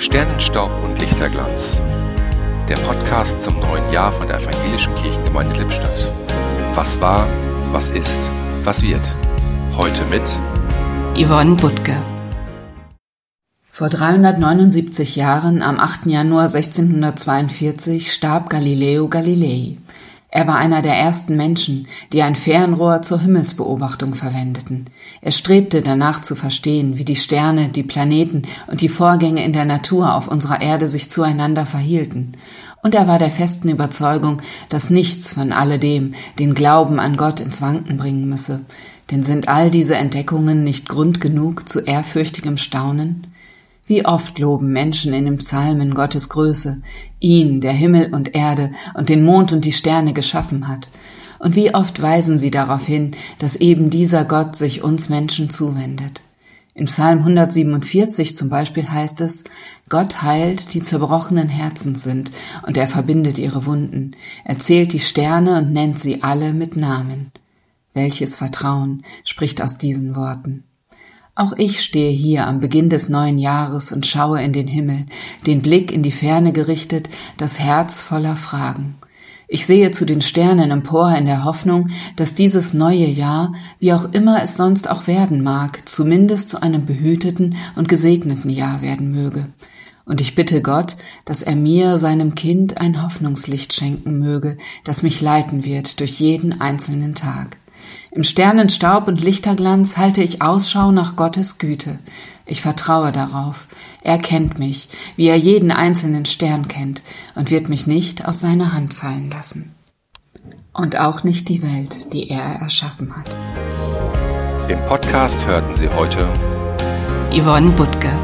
Sternenstaub und Lichterglanz. Der Podcast zum neuen Jahr von der Evangelischen Kirchengemeinde Lippstadt. Was war, was ist, was wird. Heute mit Yvonne Butke. Vor 379 Jahren, am 8. Januar 1642, starb Galileo Galilei. Er war einer der ersten Menschen, die ein Fernrohr zur Himmelsbeobachtung verwendeten. Er strebte danach zu verstehen, wie die Sterne, die Planeten und die Vorgänge in der Natur auf unserer Erde sich zueinander verhielten. Und er war der festen Überzeugung, dass nichts von alledem den Glauben an Gott ins Wanken bringen müsse. Denn sind all diese Entdeckungen nicht Grund genug zu ehrfürchtigem Staunen? Wie oft loben Menschen in den Psalmen Gottes Größe, ihn, der Himmel und Erde und den Mond und die Sterne geschaffen hat. Und wie oft weisen sie darauf hin, dass eben dieser Gott sich uns Menschen zuwendet. In Psalm 147 zum Beispiel heißt es, Gott heilt, die zerbrochenen Herzens sind, und er verbindet ihre Wunden. Er zählt die Sterne und nennt sie alle mit Namen. Welches Vertrauen spricht aus diesen Worten. Auch ich stehe hier am Beginn des neuen Jahres und schaue in den Himmel, den Blick in die Ferne gerichtet, das Herz voller Fragen. Ich sehe zu den Sternen empor in der Hoffnung, dass dieses neue Jahr, wie auch immer es sonst auch werden mag, zumindest zu einem behüteten und gesegneten Jahr werden möge. Und ich bitte Gott, dass er mir, seinem Kind, ein Hoffnungslicht schenken möge, das mich leiten wird durch jeden einzelnen Tag. Im Sternenstaub und Lichterglanz halte ich Ausschau nach Gottes Güte. Ich vertraue darauf. Er kennt mich, wie er jeden einzelnen Stern kennt, und wird mich nicht aus seiner Hand fallen lassen. Und auch nicht die Welt, die er erschaffen hat. Im Podcast hörten Sie heute Yvonne Butke